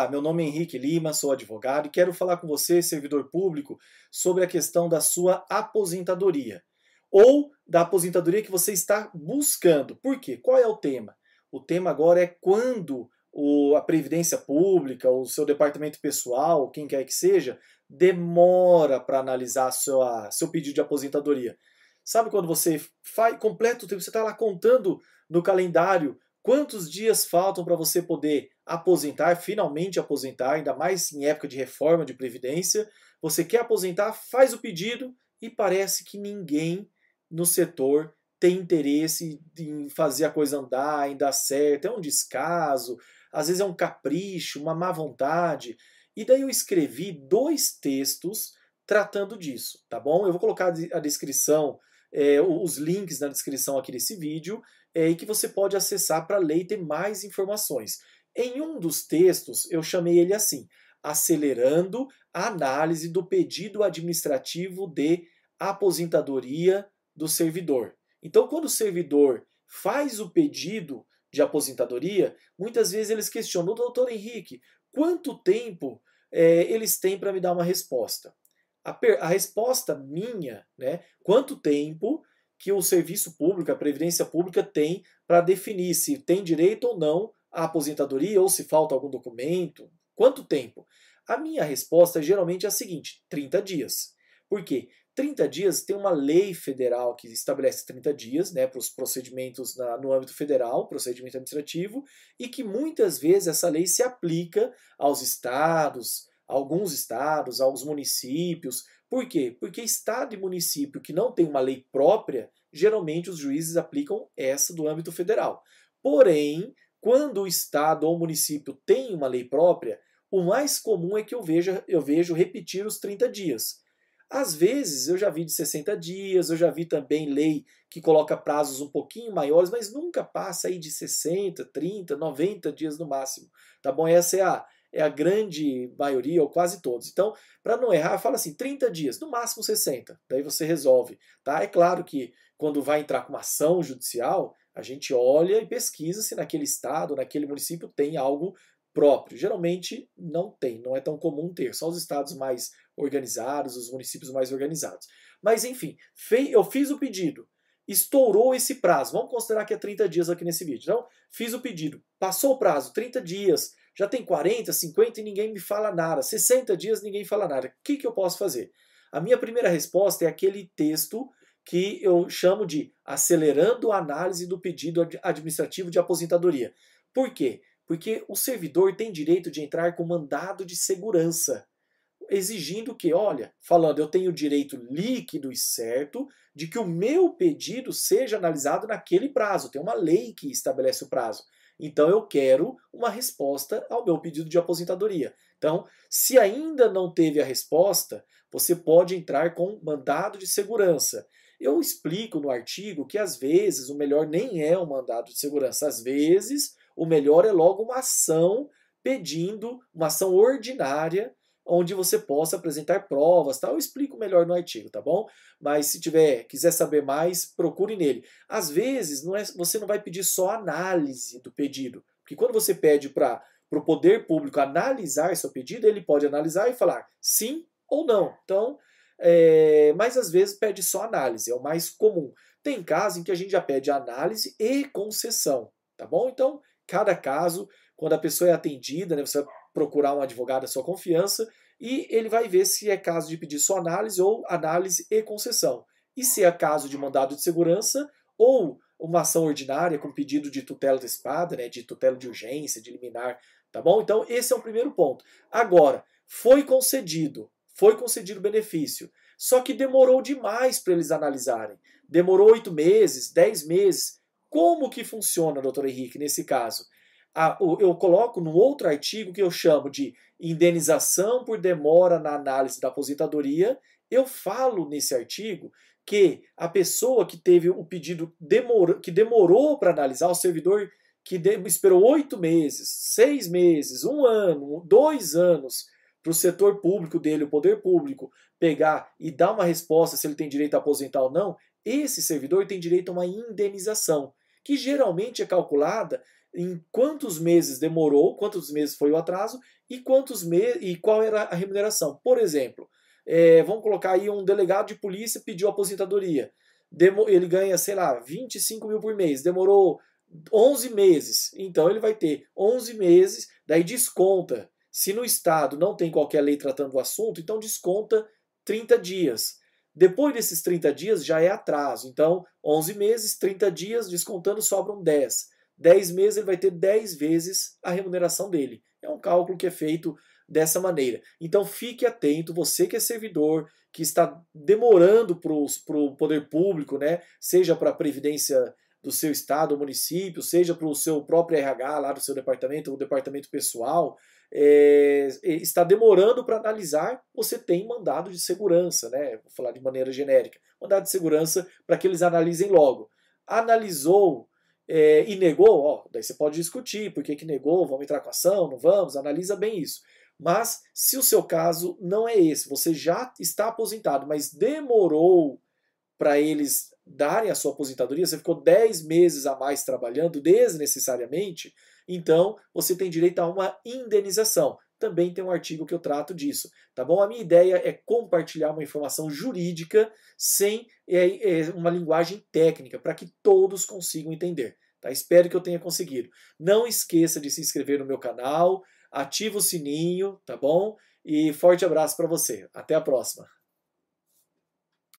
Ah, meu nome é Henrique Lima, sou advogado e quero falar com você, servidor público, sobre a questão da sua aposentadoria ou da aposentadoria que você está buscando. Por quê? Qual é o tema? O tema agora é quando o, a Previdência Pública, o seu departamento pessoal, quem quer que seja, demora para analisar sua, seu pedido de aposentadoria. Sabe quando você faz, completa o tempo, você está lá contando no calendário quantos dias faltam para você poder aposentar, finalmente aposentar, ainda mais em época de reforma de previdência. Você quer aposentar, faz o pedido e parece que ninguém no setor tem interesse em fazer a coisa andar, em dar certo. É um descaso, às vezes é um capricho, uma má vontade. E daí eu escrevi dois textos tratando disso, tá bom? Eu vou colocar a descrição, é, os links na descrição aqui desse vídeo, é, e que você pode acessar para ler e ter mais informações. Em um dos textos, eu chamei ele assim: Acelerando a análise do pedido administrativo de aposentadoria do servidor. Então, quando o servidor faz o pedido de aposentadoria, muitas vezes eles questionam, doutor Henrique, quanto tempo é, eles têm para me dar uma resposta? A, a, resposta minha, né, quanto tempo que o serviço público, a previdência pública tem para definir se tem direito ou não à aposentadoria ou se falta algum documento, quanto tempo? A minha resposta geralmente é a seguinte: 30 dias. Por quê? 30 dias tem uma lei federal que estabelece 30 dias né, para os procedimentos na, no âmbito federal, procedimento administrativo, e que muitas vezes essa lei se aplica aos estados, alguns estados, aos municípios. Por quê? Porque estado e município que não tem uma lei própria, geralmente os juízes aplicam essa do âmbito federal. Porém, quando o estado ou município tem uma lei própria, o mais comum é que eu veja, eu vejo repetir os 30 dias. Às vezes eu já vi de 60 dias, eu já vi também lei que coloca prazos um pouquinho maiores, mas nunca passa aí de 60, 30, 90 dias no máximo. Tá bom? Essa é a, é a grande maioria, ou quase todos. Então, para não errar, fala assim, 30 dias, no máximo 60. Daí você resolve. Tá? É claro que quando vai entrar com uma ação judicial, a gente olha e pesquisa se naquele estado, naquele município tem algo próprio. Geralmente não tem, não é tão comum ter, só os estados mais organizados, os municípios mais organizados. Mas enfim, eu fiz o pedido, estourou esse prazo, vamos considerar que é 30 dias aqui nesse vídeo. Então, fiz o pedido, passou o prazo, 30 dias, já tem 40, 50 e ninguém me fala nada, 60 dias ninguém fala nada. O que, que eu posso fazer? A minha primeira resposta é aquele texto que eu chamo de acelerando a análise do pedido administrativo de aposentadoria. Por quê? Porque o servidor tem direito de entrar com mandado de segurança, exigindo que, olha, falando, eu tenho direito líquido e certo de que o meu pedido seja analisado naquele prazo. Tem uma lei que estabelece o prazo. Então eu quero uma resposta ao meu pedido de aposentadoria. Então, se ainda não teve a resposta, você pode entrar com mandado de segurança. Eu explico no artigo que às vezes o melhor nem é um mandado de segurança, às vezes o melhor é logo uma ação pedindo, uma ação ordinária, onde você possa apresentar provas, tá? Eu explico melhor no artigo, tá bom? Mas se tiver, quiser saber mais, procure nele. Às vezes, não é, você não vai pedir só análise do pedido, porque quando você pede para o poder público analisar seu pedido, ele pode analisar e falar sim ou não. Então, é, mas às vezes pede só análise, é o mais comum. Tem casos em que a gente já pede análise e concessão, tá bom? Então, cada caso, quando a pessoa é atendida, né, você vai procurar um advogado da sua confiança e ele vai ver se é caso de pedir só análise ou análise e concessão. E se é caso de mandado de segurança ou uma ação ordinária com pedido de tutela antecipada, né, de tutela de urgência, de liminar, tá bom? Então esse é o primeiro ponto. Agora, foi concedido, foi concedido benefício, só que demorou demais para eles analisarem. Demorou oito meses, dez meses. Como que funciona, doutor Henrique, nesse caso? Eu coloco num outro artigo que eu chamo de indenização por demora na análise da aposentadoria. Eu falo nesse artigo que a pessoa que teve o pedido que demorou para analisar, o servidor que esperou oito meses, seis meses, um ano, dois anos para o setor público dele, o poder público, pegar e dar uma resposta se ele tem direito a aposentar ou não, esse servidor tem direito a uma indenização, que geralmente é calculada em quantos meses demorou, quantos meses foi o atraso e quantos meses e qual era a remuneração. Por exemplo, é, vamos colocar aí um delegado de polícia pediu aposentadoria. Demo, ele ganha, sei lá, 25 mil por mês, demorou 11 meses. Então ele vai ter 11 meses, daí desconta. Se no Estado não tem qualquer lei tratando o assunto, então desconta 30 dias. Depois desses 30 dias já é atraso. Então, 11 meses, 30 dias, descontando sobram 10. 10 meses ele vai ter 10 vezes a remuneração dele. É um cálculo que é feito dessa maneira. Então fique atento, você que é servidor, que está demorando para o poder público, né? seja para a Previdência do seu estado município, seja para o seu próprio RH lá do seu departamento, ou departamento pessoal, é, está demorando para analisar, você tem mandado de segurança, né? Vou falar de maneira genérica. Mandado de segurança para que eles analisem logo. Analisou é, e negou, ó, daí você pode discutir por que, que negou, vamos entrar com ação, não vamos, analisa bem isso. Mas se o seu caso não é esse, você já está aposentado, mas demorou para eles darem a sua aposentadoria, você ficou 10 meses a mais trabalhando desnecessariamente, então você tem direito a uma indenização. Também tem um artigo que eu trato disso, tá bom? A minha ideia é compartilhar uma informação jurídica sem é, é, uma linguagem técnica, para que todos consigam entender. Tá? Espero que eu tenha conseguido. Não esqueça de se inscrever no meu canal, ativa o sininho, tá bom? E forte abraço para você. Até a próxima.